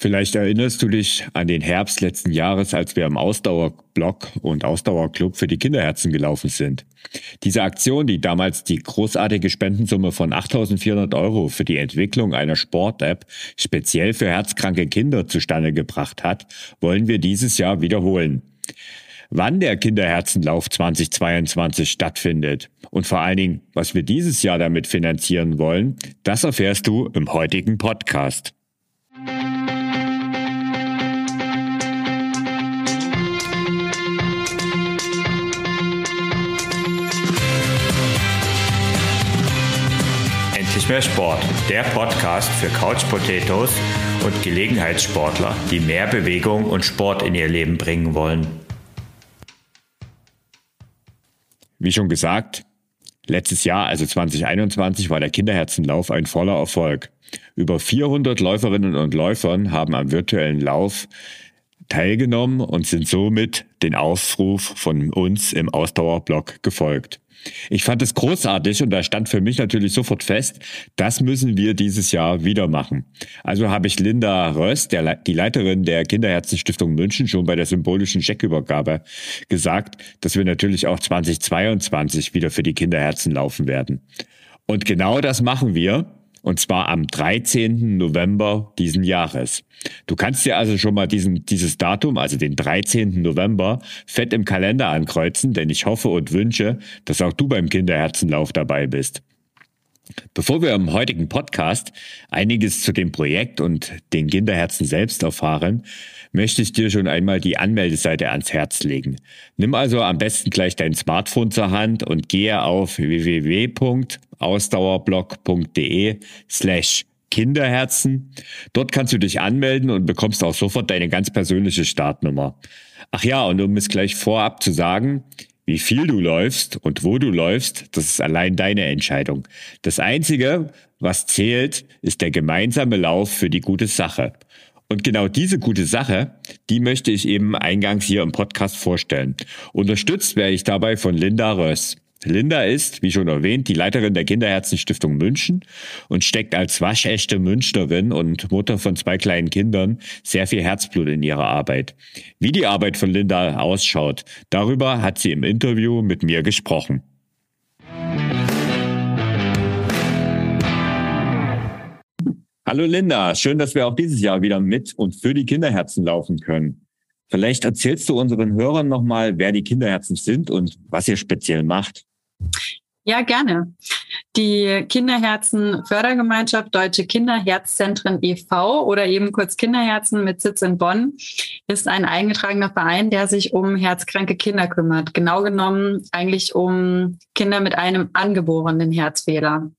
Vielleicht erinnerst du dich an den Herbst letzten Jahres, als wir im Ausdauerblock und Ausdauerclub für die Kinderherzen gelaufen sind. Diese Aktion, die damals die großartige Spendensumme von 8400 Euro für die Entwicklung einer Sport-App speziell für herzkranke Kinder zustande gebracht hat, wollen wir dieses Jahr wiederholen. Wann der Kinderherzenlauf 2022 stattfindet und vor allen Dingen, was wir dieses Jahr damit finanzieren wollen, das erfährst du im heutigen Podcast. Mehr Sport, der Podcast für Couch Potatoes und Gelegenheitssportler, die mehr Bewegung und Sport in ihr Leben bringen wollen. Wie schon gesagt, letztes Jahr, also 2021, war der Kinderherzenlauf ein voller Erfolg. Über 400 Läuferinnen und Läufern haben am virtuellen Lauf teilgenommen und sind somit den Aufruf von uns im Ausdauerblock gefolgt. Ich fand es großartig und da stand für mich natürlich sofort fest, das müssen wir dieses Jahr wieder machen. Also habe ich Linda Röss, der, die Leiterin der Kinderherzenstiftung München, schon bei der symbolischen Scheckübergabe gesagt, dass wir natürlich auch 2022 wieder für die Kinderherzen laufen werden. Und genau das machen wir. Und zwar am 13. November diesen Jahres. Du kannst dir also schon mal diesen, dieses Datum, also den 13. November, fett im Kalender ankreuzen, denn ich hoffe und wünsche, dass auch du beim Kinderherzenlauf dabei bist. Bevor wir im heutigen Podcast einiges zu dem Projekt und den Kinderherzen selbst erfahren, möchte ich dir schon einmal die Anmeldeseite ans Herz legen. Nimm also am besten gleich dein Smartphone zur Hand und gehe auf www.ausdauerblog.de slash Kinderherzen. Dort kannst du dich anmelden und bekommst auch sofort deine ganz persönliche Startnummer. Ach ja, und um es gleich vorab zu sagen, wie viel du läufst und wo du läufst, das ist allein deine Entscheidung. Das Einzige, was zählt, ist der gemeinsame Lauf für die gute Sache. Und genau diese gute Sache, die möchte ich eben eingangs hier im Podcast vorstellen. Unterstützt werde ich dabei von Linda Röss. Linda ist, wie schon erwähnt, die Leiterin der Kinderherzenstiftung München und steckt als waschechte Münchnerin und Mutter von zwei kleinen Kindern sehr viel Herzblut in ihre Arbeit. Wie die Arbeit von Linda ausschaut, darüber hat sie im Interview mit mir gesprochen. Hallo Linda, schön, dass wir auch dieses Jahr wieder mit und für die Kinderherzen laufen können. Vielleicht erzählst du unseren Hörern nochmal, wer die Kinderherzen sind und was ihr speziell macht. Ja, gerne. Die Kinderherzen Fördergemeinschaft Deutsche Kinderherzzentren e.V. oder eben kurz Kinderherzen mit Sitz in Bonn ist ein eingetragener Verein, der sich um herzkranke Kinder kümmert. Genau genommen eigentlich um Kinder mit einem angeborenen Herzfehler.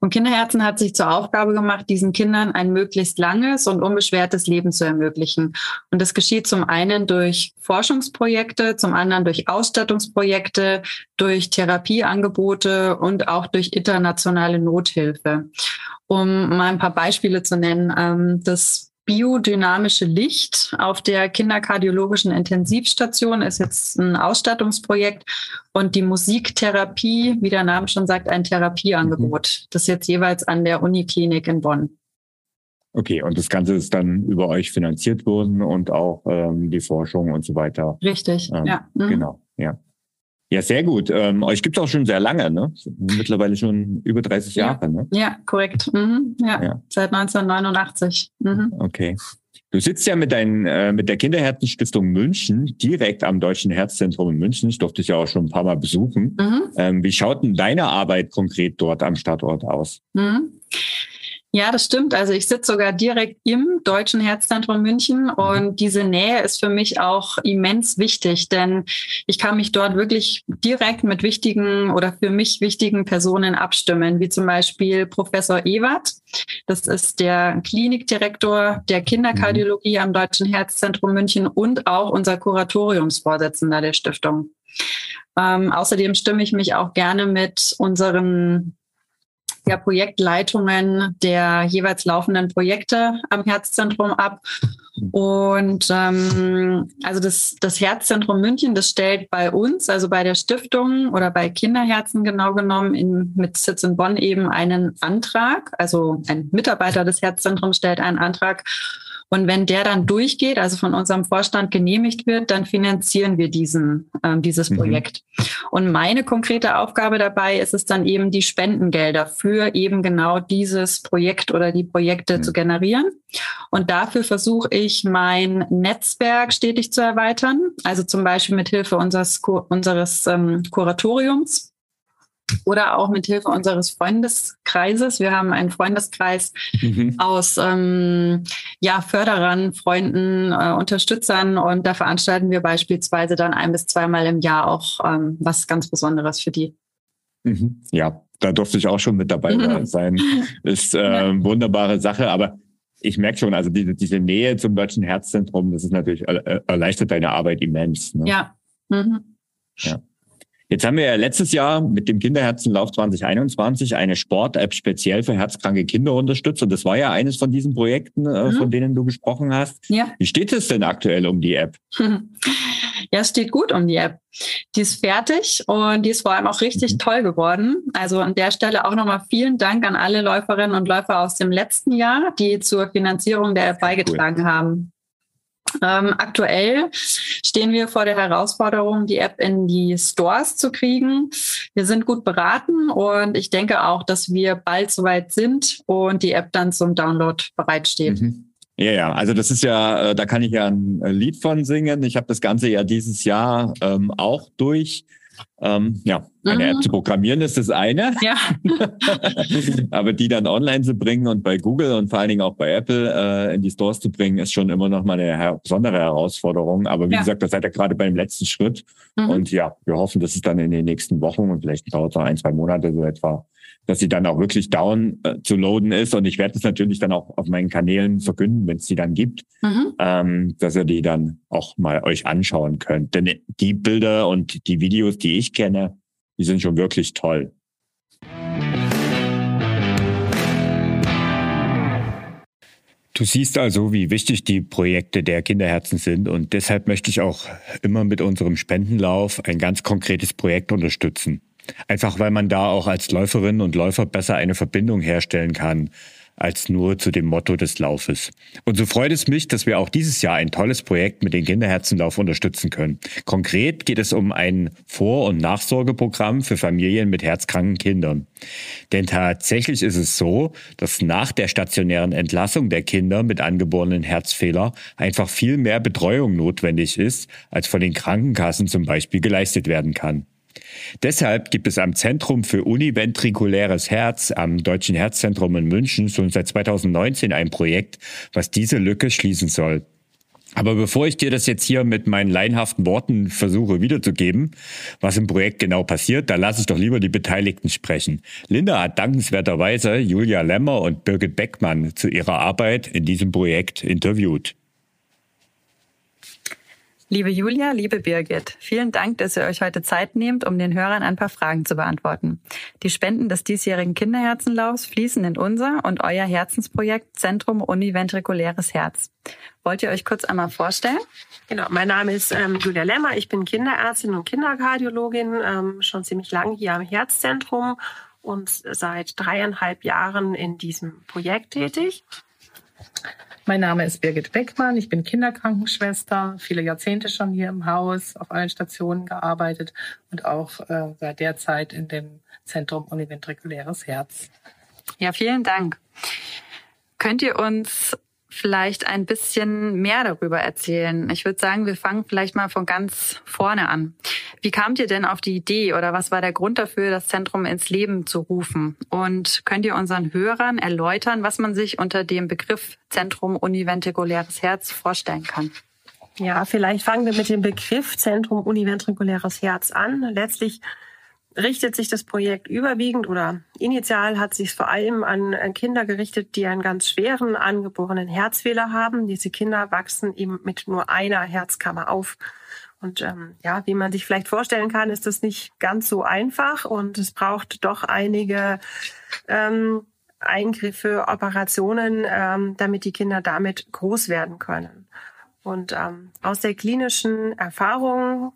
Und Kinderherzen hat sich zur Aufgabe gemacht, diesen Kindern ein möglichst langes und unbeschwertes Leben zu ermöglichen. Und das geschieht zum einen durch Forschungsprojekte, zum anderen durch Ausstattungsprojekte, durch Therapieangebote und auch durch internationale Nothilfe. Um mal ein paar Beispiele zu nennen, ähm, das biodynamische Licht auf der kinderkardiologischen Intensivstation ist jetzt ein Ausstattungsprojekt und die Musiktherapie, wie der Name schon sagt, ein Therapieangebot. Mhm. Das ist jetzt jeweils an der Uniklinik in Bonn. Okay, und das Ganze ist dann über euch finanziert worden und auch ähm, die Forschung und so weiter. Richtig, ähm, ja. Mhm. Genau, ja. Ja, sehr gut. Ähm, euch gibt es auch schon sehr lange, ne? Mittlerweile schon über 30 ja. Jahre, ne? Ja, korrekt. Mhm. Ja. ja. seit 1989. Mhm. Okay. Du sitzt ja mit, dein, äh, mit der Kinderherzenstiftung München direkt am Deutschen Herzzentrum in München. Ich durfte dich ja auch schon ein paar Mal besuchen. Mhm. Ähm, wie schaut denn deine Arbeit konkret dort am Standort aus? Mhm. Ja, das stimmt. Also ich sitze sogar direkt im Deutschen Herzzentrum München mhm. und diese Nähe ist für mich auch immens wichtig, denn ich kann mich dort wirklich direkt mit wichtigen oder für mich wichtigen Personen abstimmen, wie zum Beispiel Professor Ewert. Das ist der Klinikdirektor der Kinderkardiologie mhm. am Deutschen Herzzentrum München und auch unser Kuratoriumsvorsitzender der Stiftung. Ähm, außerdem stimme ich mich auch gerne mit unseren der Projektleitungen der jeweils laufenden Projekte am Herzzentrum ab. Und ähm, also das, das Herzzentrum München, das stellt bei uns, also bei der Stiftung oder bei Kinderherzen genau genommen, in, mit Sitz in Bonn eben einen Antrag. Also ein Mitarbeiter des Herzzentrums stellt einen Antrag und wenn der dann durchgeht, also von unserem Vorstand genehmigt wird, dann finanzieren wir diesen, ähm, dieses mhm. Projekt. Und meine konkrete Aufgabe dabei ist es dann eben, die Spendengelder für eben genau dieses Projekt oder die Projekte mhm. zu generieren. Und dafür versuche ich mein Netzwerk stetig zu erweitern. Also zum Beispiel mit Hilfe unseres, unseres ähm, Kuratoriums oder auch mit Hilfe unseres Freundeskreises. Wir haben einen Freundeskreis mhm. aus ähm, ja, Förderern, Freunden, äh, Unterstützern und da veranstalten wir beispielsweise dann ein bis zweimal im Jahr auch ähm, was ganz Besonderes für die. Mhm. Ja, da durfte ich auch schon mit dabei mhm. sein. Ist äh, ja. wunderbare Sache, aber ich merke schon, also diese, diese Nähe zum Deutschen Herzzentrum, das ist natürlich erleichtert deine Arbeit immens. Ne? Ja. Mhm. Ja. Jetzt haben wir ja letztes Jahr mit dem Kinderherzenlauf 2021 eine Sport-App speziell für herzkranke Kinder unterstützt. Und das war ja eines von diesen Projekten, äh, mhm. von denen du gesprochen hast. Ja. Wie steht es denn aktuell um die App? Ja, es steht gut um die App. Die ist fertig und die ist vor allem auch richtig mhm. toll geworden. Also an der Stelle auch nochmal vielen Dank an alle Läuferinnen und Läufer aus dem letzten Jahr, die zur Finanzierung der App beigetragen cool. haben. Ähm, aktuell stehen wir vor der Herausforderung, die App in die Stores zu kriegen. Wir sind gut beraten und ich denke auch, dass wir bald soweit sind und die App dann zum Download bereitsteht. Mhm. Ja, ja, also das ist ja, äh, da kann ich ja ein Lied von singen. Ich habe das Ganze ja dieses Jahr ähm, auch durch. Ähm, ja, eine mhm. App zu programmieren ist das eine. Ja. Aber die dann online zu bringen und bei Google und vor allen Dingen auch bei Apple äh, in die Stores zu bringen, ist schon immer noch mal eine her besondere Herausforderung. Aber wie ja. gesagt, das seid ihr gerade beim letzten Schritt. Mhm. Und ja, wir hoffen, dass es dann in den nächsten Wochen und vielleicht dauert es noch ein, zwei Monate so etwa dass sie dann auch wirklich down äh, zu loaden ist. Und ich werde das natürlich dann auch auf meinen Kanälen verkünden, wenn es die dann gibt, mhm. ähm, dass ihr die dann auch mal euch anschauen könnt. Denn die Bilder und die Videos, die ich kenne, die sind schon wirklich toll. Du siehst also, wie wichtig die Projekte der Kinderherzen sind und deshalb möchte ich auch immer mit unserem Spendenlauf ein ganz konkretes Projekt unterstützen. Einfach weil man da auch als Läuferin und Läufer besser eine Verbindung herstellen kann als nur zu dem Motto des Laufes. Und so freut es mich, dass wir auch dieses Jahr ein tolles Projekt mit den Kinderherzenlauf unterstützen können. Konkret geht es um ein Vor- und Nachsorgeprogramm für Familien mit herzkranken Kindern. Denn tatsächlich ist es so, dass nach der stationären Entlassung der Kinder mit angeborenen Herzfehler einfach viel mehr Betreuung notwendig ist, als von den Krankenkassen zum Beispiel geleistet werden kann. Deshalb gibt es am Zentrum für univentrikuläres Herz am Deutschen Herzzentrum in München schon seit 2019 ein Projekt, was diese Lücke schließen soll. Aber bevor ich dir das jetzt hier mit meinen leinhaften Worten versuche wiederzugeben, was im Projekt genau passiert, da lasse ich doch lieber die Beteiligten sprechen. Linda hat dankenswerterweise Julia Lemmer und Birgit Beckmann zu ihrer Arbeit in diesem Projekt interviewt. Liebe Julia, liebe Birgit, vielen Dank, dass ihr euch heute Zeit nehmt, um den Hörern ein paar Fragen zu beantworten. Die Spenden des diesjährigen Kinderherzenlaufs fließen in unser und euer Herzensprojekt Zentrum Univentrikuläres Herz. Wollt ihr euch kurz einmal vorstellen? Genau, mein Name ist ähm, Julia Lemmer. Ich bin Kinderärztin und Kinderkardiologin, ähm, schon ziemlich lang hier am Herzzentrum und seit dreieinhalb Jahren in diesem Projekt tätig. Mein Name ist Birgit Beckmann. Ich bin Kinderkrankenschwester, viele Jahrzehnte schon hier im Haus, auf allen Stationen gearbeitet und auch äh, seit der Zeit in dem Zentrum Univentrikuläres Herz. Ja, vielen Dank. Könnt ihr uns vielleicht ein bisschen mehr darüber erzählen? Ich würde sagen, wir fangen vielleicht mal von ganz vorne an. Wie kamt ihr denn auf die Idee oder was war der Grund dafür, das Zentrum ins Leben zu rufen? Und könnt ihr unseren Hörern erläutern, was man sich unter dem Begriff Zentrum univentrikuläres Herz vorstellen kann? Ja, vielleicht fangen wir mit dem Begriff Zentrum univentrikuläres Herz an. Letztlich richtet sich das Projekt überwiegend oder initial hat sich vor allem an Kinder gerichtet, die einen ganz schweren angeborenen Herzfehler haben. Diese Kinder wachsen eben mit nur einer Herzkammer auf. Und ähm, ja, wie man sich vielleicht vorstellen kann, ist das nicht ganz so einfach und es braucht doch einige ähm, Eingriffe, Operationen, ähm, damit die Kinder damit groß werden können. Und ähm, aus der klinischen Erfahrung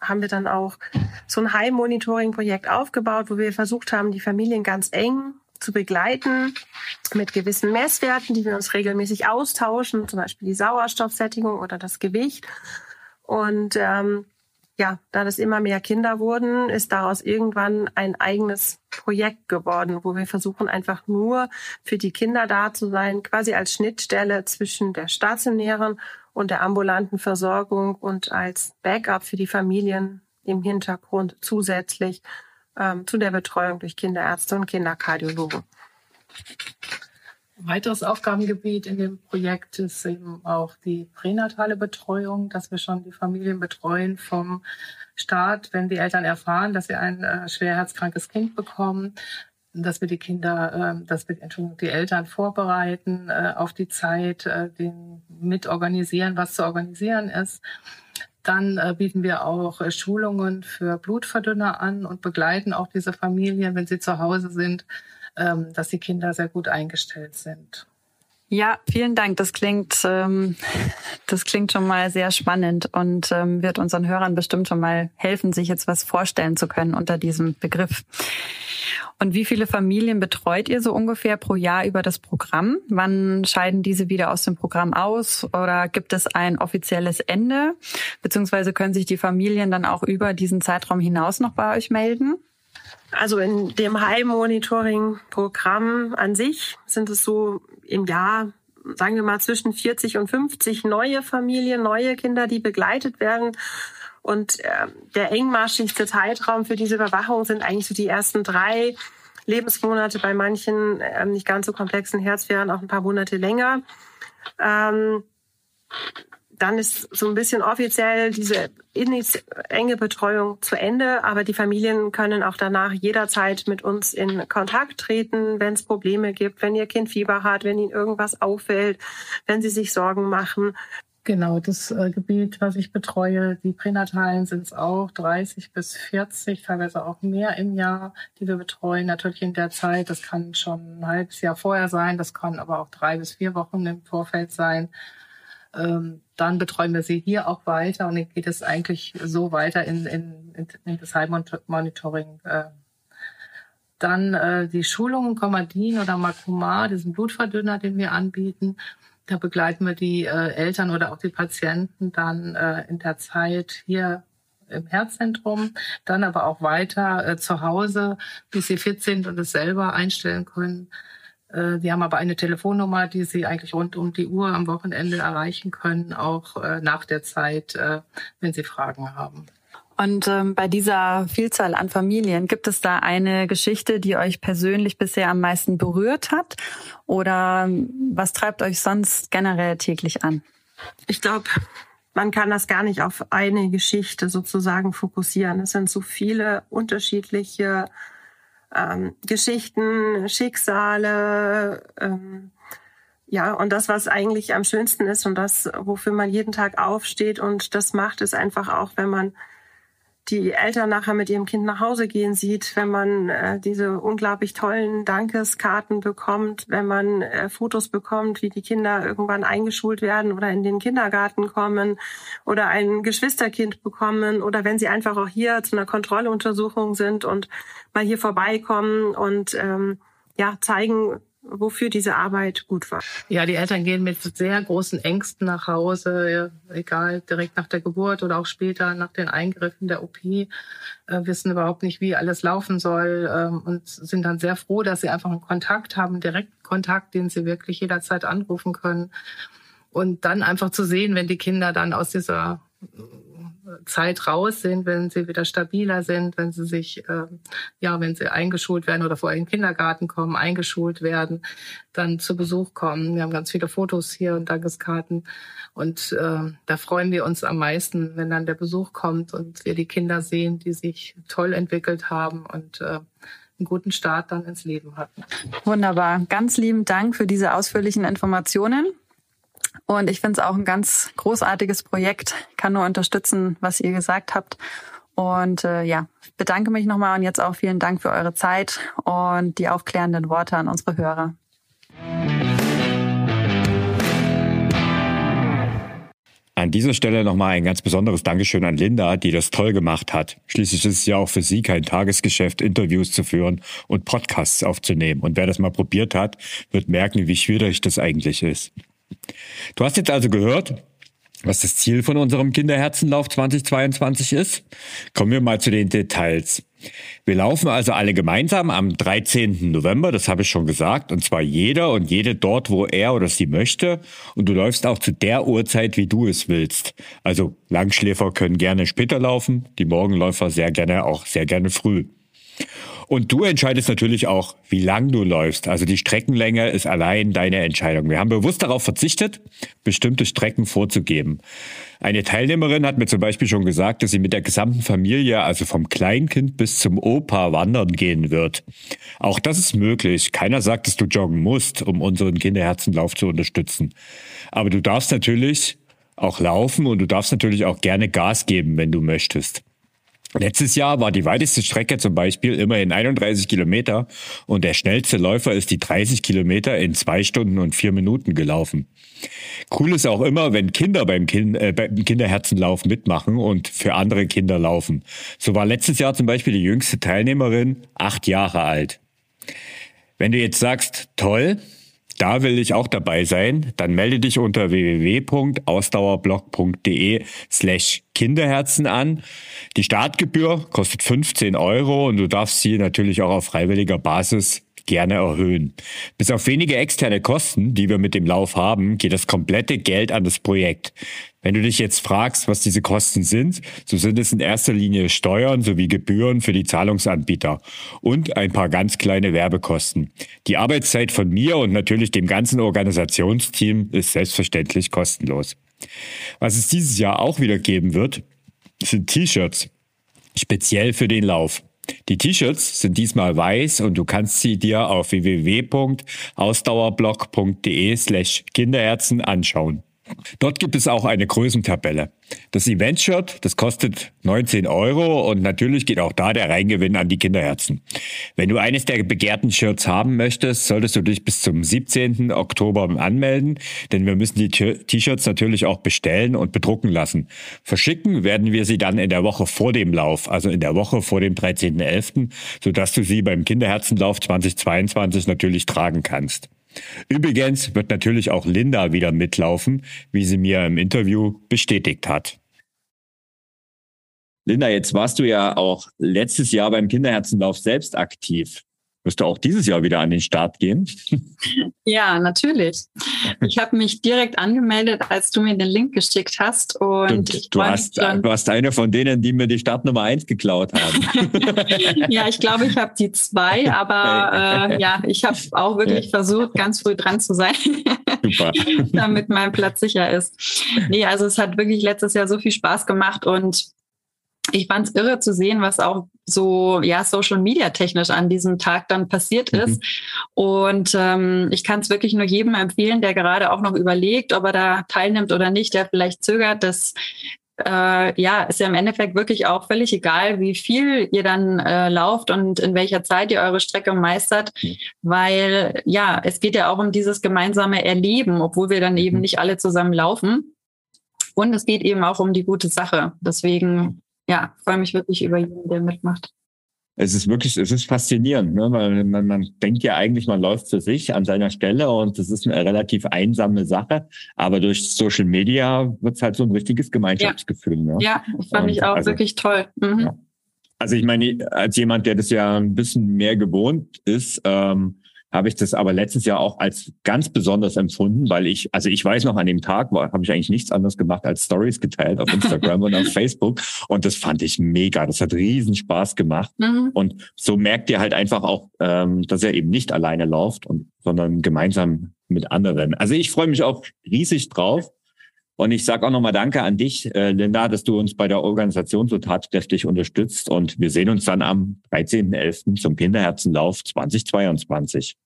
haben wir dann auch so ein Heim-Monitoring-Projekt aufgebaut, wo wir versucht haben, die Familien ganz eng zu begleiten mit gewissen Messwerten, die wir uns regelmäßig austauschen, zum Beispiel die Sauerstoffsättigung oder das Gewicht. Und ähm, ja, da das immer mehr Kinder wurden, ist daraus irgendwann ein eigenes Projekt geworden, wo wir versuchen einfach nur für die Kinder da zu sein, quasi als Schnittstelle zwischen der stationären und der ambulanten Versorgung und als Backup für die Familien im Hintergrund zusätzlich ähm, zu der Betreuung durch Kinderärzte und Kinderkardiologen. Ein weiteres Aufgabengebiet in dem Projekt ist eben auch die pränatale Betreuung, dass wir schon die Familien betreuen vom Start, wenn die Eltern erfahren, dass sie ein äh, schwer herzkrankes Kind bekommen, dass wir die Kinder, äh, dass wir Entschuldigung, die Eltern vorbereiten äh, auf die Zeit, äh, den mitorganisieren, was zu organisieren ist. Dann äh, bieten wir auch äh, Schulungen für Blutverdünner an und begleiten auch diese Familien, wenn sie zu Hause sind, ähm, dass die Kinder sehr gut eingestellt sind. Ja, vielen Dank. Das klingt, ähm, das klingt schon mal sehr spannend und ähm, wird unseren Hörern bestimmt schon mal helfen, sich jetzt was vorstellen zu können unter diesem Begriff. Und wie viele Familien betreut ihr so ungefähr pro Jahr über das Programm? Wann scheiden diese wieder aus dem Programm aus oder gibt es ein offizielles Ende? Beziehungsweise können sich die Familien dann auch über diesen Zeitraum hinaus noch bei euch melden? Also in dem High-Monitoring-Programm an sich sind es so im Jahr, sagen wir mal, zwischen 40 und 50 neue Familien, neue Kinder, die begleitet werden. Und äh, der engmaschigste Zeitraum für diese Überwachung sind eigentlich so die ersten drei Lebensmonate, bei manchen äh, nicht ganz so komplexen Herzwehren auch ein paar Monate länger. Ähm, dann ist so ein bisschen offiziell diese enge Betreuung zu Ende, aber die Familien können auch danach jederzeit mit uns in Kontakt treten, wenn es Probleme gibt, wenn ihr Kind Fieber hat, wenn ihnen irgendwas auffällt, wenn sie sich Sorgen machen. Genau, das äh, Gebiet, was ich betreue, die Pränatalen sind es auch 30 bis 40, teilweise auch mehr im Jahr, die wir betreuen. Natürlich in der Zeit, das kann schon ein halbes Jahr vorher sein, das kann aber auch drei bis vier Wochen im Vorfeld sein. Ähm, dann betreuen wir sie hier auch weiter und dann geht es eigentlich so weiter in, in, in das Heimmonitoring. Äh. Dann äh, die Schulungen Comadin oder Makuma, diesen Blutverdünner, den wir anbieten. Da begleiten wir die äh, Eltern oder auch die Patienten dann äh, in der Zeit hier im Herzzentrum, dann aber auch weiter äh, zu Hause, bis sie fit sind und es selber einstellen können. Äh, haben aber eine Telefonnummer, die Sie eigentlich rund um die Uhr am Wochenende erreichen können, auch äh, nach der Zeit, äh, wenn Sie Fragen haben. Und ähm, bei dieser Vielzahl an Familien, gibt es da eine Geschichte, die euch persönlich bisher am meisten berührt hat? Oder was treibt euch sonst generell täglich an? Ich glaube, man kann das gar nicht auf eine Geschichte sozusagen fokussieren. Es sind so viele unterschiedliche ähm, Geschichten, Schicksale, ähm, ja, und das, was eigentlich am schönsten ist und das, wofür man jeden Tag aufsteht und das macht, ist einfach auch, wenn man die Eltern nachher mit ihrem Kind nach Hause gehen sieht, wenn man äh, diese unglaublich tollen Dankeskarten bekommt, wenn man äh, Fotos bekommt, wie die Kinder irgendwann eingeschult werden oder in den Kindergarten kommen oder ein Geschwisterkind bekommen oder wenn sie einfach auch hier zu einer Kontrolluntersuchung sind und mal hier vorbeikommen und ähm, ja zeigen, wofür diese Arbeit gut war. Ja, die Eltern gehen mit sehr großen Ängsten nach Hause, egal direkt nach der Geburt oder auch später nach den Eingriffen der OP, äh, wissen überhaupt nicht, wie alles laufen soll ähm, und sind dann sehr froh, dass sie einfach einen Kontakt haben, direkt Kontakt, den sie wirklich jederzeit anrufen können. Und dann einfach zu sehen, wenn die Kinder dann aus dieser Zeit raus sind, wenn sie wieder stabiler sind, wenn sie sich, äh, ja, wenn sie eingeschult werden oder vorher in den Kindergarten kommen, eingeschult werden, dann zu Besuch kommen. Wir haben ganz viele Fotos hier und Dankeskarten. Und äh, da freuen wir uns am meisten, wenn dann der Besuch kommt und wir die Kinder sehen, die sich toll entwickelt haben und äh, einen guten Start dann ins Leben hatten. Wunderbar. Ganz lieben Dank für diese ausführlichen Informationen. Und ich finde es auch ein ganz großartiges Projekt. Kann nur unterstützen, was ihr gesagt habt. Und äh, ja, bedanke mich nochmal und jetzt auch vielen Dank für eure Zeit und die aufklärenden Worte an unsere Hörer. An dieser Stelle nochmal ein ganz besonderes Dankeschön an Linda, die das toll gemacht hat. Schließlich ist es ja auch für sie kein Tagesgeschäft, Interviews zu führen und Podcasts aufzunehmen. Und wer das mal probiert hat, wird merken, wie schwierig das eigentlich ist. Du hast jetzt also gehört, was das Ziel von unserem Kinderherzenlauf 2022 ist. Kommen wir mal zu den Details. Wir laufen also alle gemeinsam am 13. November, das habe ich schon gesagt, und zwar jeder und jede dort, wo er oder sie möchte. Und du läufst auch zu der Uhrzeit, wie du es willst. Also Langschläfer können gerne später laufen, die Morgenläufer sehr gerne auch sehr gerne früh. Und du entscheidest natürlich auch, wie lang du läufst. Also die Streckenlänge ist allein deine Entscheidung. Wir haben bewusst darauf verzichtet, bestimmte Strecken vorzugeben. Eine Teilnehmerin hat mir zum Beispiel schon gesagt, dass sie mit der gesamten Familie, also vom Kleinkind bis zum Opa, wandern gehen wird. Auch das ist möglich. Keiner sagt, dass du joggen musst, um unseren Kinderherzenlauf zu unterstützen. Aber du darfst natürlich auch laufen und du darfst natürlich auch gerne Gas geben, wenn du möchtest. Letztes Jahr war die weiteste Strecke zum Beispiel immerhin 31 Kilometer und der schnellste Läufer ist die 30 Kilometer in zwei Stunden und vier Minuten gelaufen. Cool ist auch immer, wenn Kinder beim, kind, äh, beim Kinderherzenlauf mitmachen und für andere Kinder laufen. So war letztes Jahr zum Beispiel die jüngste Teilnehmerin acht Jahre alt. Wenn du jetzt sagst, toll, da will ich auch dabei sein. Dann melde dich unter www.ausdauerblog.de slash Kinderherzen an. Die Startgebühr kostet 15 Euro und du darfst sie natürlich auch auf freiwilliger Basis gerne erhöhen. Bis auf wenige externe Kosten, die wir mit dem Lauf haben, geht das komplette Geld an das Projekt. Wenn du dich jetzt fragst, was diese Kosten sind, so sind es in erster Linie Steuern sowie Gebühren für die Zahlungsanbieter und ein paar ganz kleine Werbekosten. Die Arbeitszeit von mir und natürlich dem ganzen Organisationsteam ist selbstverständlich kostenlos. Was es dieses Jahr auch wieder geben wird, sind T-Shirts, speziell für den Lauf. Die T-Shirts sind diesmal weiß und du kannst sie dir auf www.ausdauerblog.de slash Kinderärzten anschauen. Dort gibt es auch eine Größentabelle. Das Event-Shirt, das kostet 19 Euro und natürlich geht auch da der Reingewinn an die Kinderherzen. Wenn du eines der begehrten Shirts haben möchtest, solltest du dich bis zum 17. Oktober anmelden, denn wir müssen die T-Shirts natürlich auch bestellen und bedrucken lassen. Verschicken werden wir sie dann in der Woche vor dem Lauf, also in der Woche vor dem 13.11., sodass du sie beim Kinderherzenlauf 2022 natürlich tragen kannst. Übrigens wird natürlich auch Linda wieder mitlaufen, wie sie mir im Interview bestätigt hat. Linda, jetzt warst du ja auch letztes Jahr beim Kinderherzenlauf selbst aktiv. Wirst du auch dieses Jahr wieder an den Start gehen? Ja, natürlich. Ich habe mich direkt angemeldet, als du mir den Link geschickt hast. Und du, du hast, du hast eine von denen, die mir die Startnummer eins geklaut haben. ja, ich glaube, ich habe die zwei, aber äh, ja, ich habe auch wirklich versucht, ganz früh dran zu sein. Damit mein Platz sicher ist. Nee, also es hat wirklich letztes Jahr so viel Spaß gemacht und ich fand es irre zu sehen, was auch so ja Social Media technisch an diesem Tag dann passiert mhm. ist. Und ähm, ich kann es wirklich nur jedem empfehlen, der gerade auch noch überlegt, ob er da teilnimmt oder nicht, der vielleicht zögert, dass äh, ja, ist ja im Endeffekt wirklich auch völlig egal, wie viel ihr dann äh, lauft und in welcher Zeit ihr eure Strecke meistert, mhm. weil ja, es geht ja auch um dieses gemeinsame Erleben, obwohl wir dann eben mhm. nicht alle zusammen laufen. Und es geht eben auch um die gute Sache. Deswegen ja, freue mich wirklich über jeden, der mitmacht. Es ist wirklich, es ist faszinierend, ne? weil man, man denkt ja eigentlich, man läuft für sich an seiner Stelle und das ist eine relativ einsame Sache. Aber durch Social Media wird es halt so ein richtiges Gemeinschaftsgefühl. Ja, ne? ja fand und ich auch also, wirklich toll. Mhm. Ja. Also ich meine, als jemand, der das ja ein bisschen mehr gewohnt ist, ähm, habe ich das aber letztes Jahr auch als ganz besonders empfunden, weil ich, also ich weiß noch, an dem Tag habe ich eigentlich nichts anderes gemacht als Stories geteilt auf Instagram und auf Facebook. Und das fand ich mega. Das hat riesen Spaß gemacht. Mhm. Und so merkt ihr halt einfach auch, ähm, dass er eben nicht alleine läuft, und, sondern gemeinsam mit anderen. Also ich freue mich auch riesig drauf. Und ich sage auch nochmal Danke an dich, äh, Linda, dass du uns bei der Organisation so tatkräftig unterstützt. Und wir sehen uns dann am 13.11. zum Kinderherzenlauf 2022.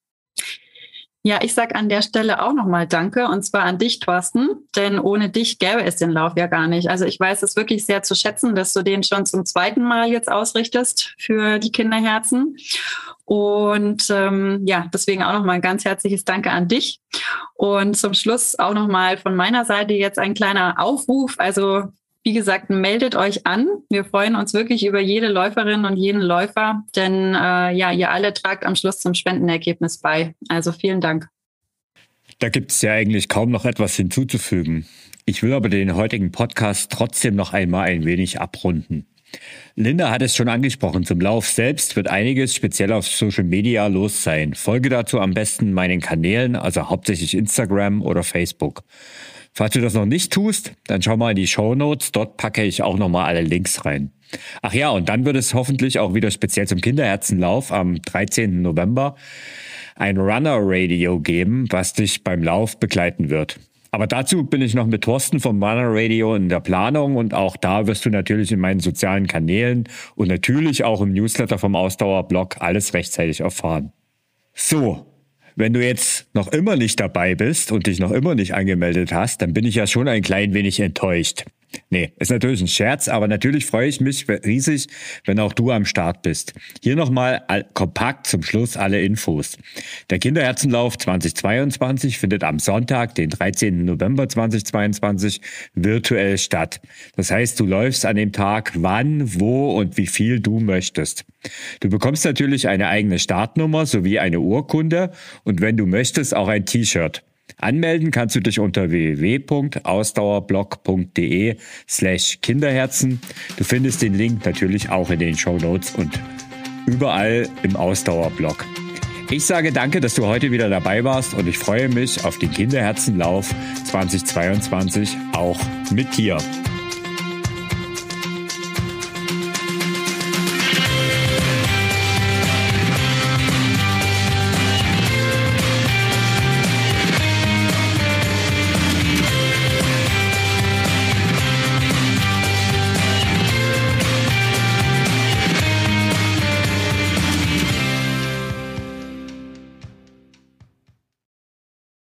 Ja, ich sag an der Stelle auch nochmal Danke und zwar an dich, Thorsten, denn ohne dich gäbe es den Lauf ja gar nicht. Also ich weiß es wirklich sehr zu schätzen, dass du den schon zum zweiten Mal jetzt ausrichtest für die Kinderherzen. Und ähm, ja, deswegen auch nochmal ein ganz herzliches Danke an dich. Und zum Schluss auch nochmal von meiner Seite jetzt ein kleiner Aufruf. Also wie gesagt, meldet euch an. Wir freuen uns wirklich über jede Läuferin und jeden Läufer, denn äh, ja, ihr alle tragt am Schluss zum Spendenergebnis bei. Also vielen Dank. Da gibt es ja eigentlich kaum noch etwas hinzuzufügen. Ich will aber den heutigen Podcast trotzdem noch einmal ein wenig abrunden. Linda hat es schon angesprochen, zum Lauf selbst wird einiges speziell auf Social Media los sein. Folge dazu am besten meinen Kanälen, also hauptsächlich Instagram oder Facebook. Falls du das noch nicht tust, dann schau mal in die Show Notes. Dort packe ich auch nochmal alle Links rein. Ach ja, und dann wird es hoffentlich auch wieder speziell zum Kinderherzenlauf am 13. November ein Runner Radio geben, was dich beim Lauf begleiten wird. Aber dazu bin ich noch mit Thorsten vom Runner Radio in der Planung und auch da wirst du natürlich in meinen sozialen Kanälen und natürlich auch im Newsletter vom Ausdauerblog alles rechtzeitig erfahren. So, wenn du jetzt noch immer nicht dabei bist und dich noch immer nicht angemeldet hast, dann bin ich ja schon ein klein wenig enttäuscht. Nee, ist natürlich ein Scherz, aber natürlich freue ich mich riesig, wenn auch du am Start bist. Hier nochmal kompakt zum Schluss alle Infos. Der Kinderherzenlauf 2022 findet am Sonntag, den 13. November 2022, virtuell statt. Das heißt, du läufst an dem Tag wann, wo und wie viel du möchtest. Du bekommst natürlich eine eigene Startnummer sowie eine Urkunde und wenn du möchtest auch ein T-Shirt. Anmelden kannst du dich unter www.ausdauerblog.de slash Kinderherzen. Du findest den Link natürlich auch in den Show Notes und überall im Ausdauerblog. Ich sage danke, dass du heute wieder dabei warst und ich freue mich auf den Kinderherzenlauf 2022 auch mit dir.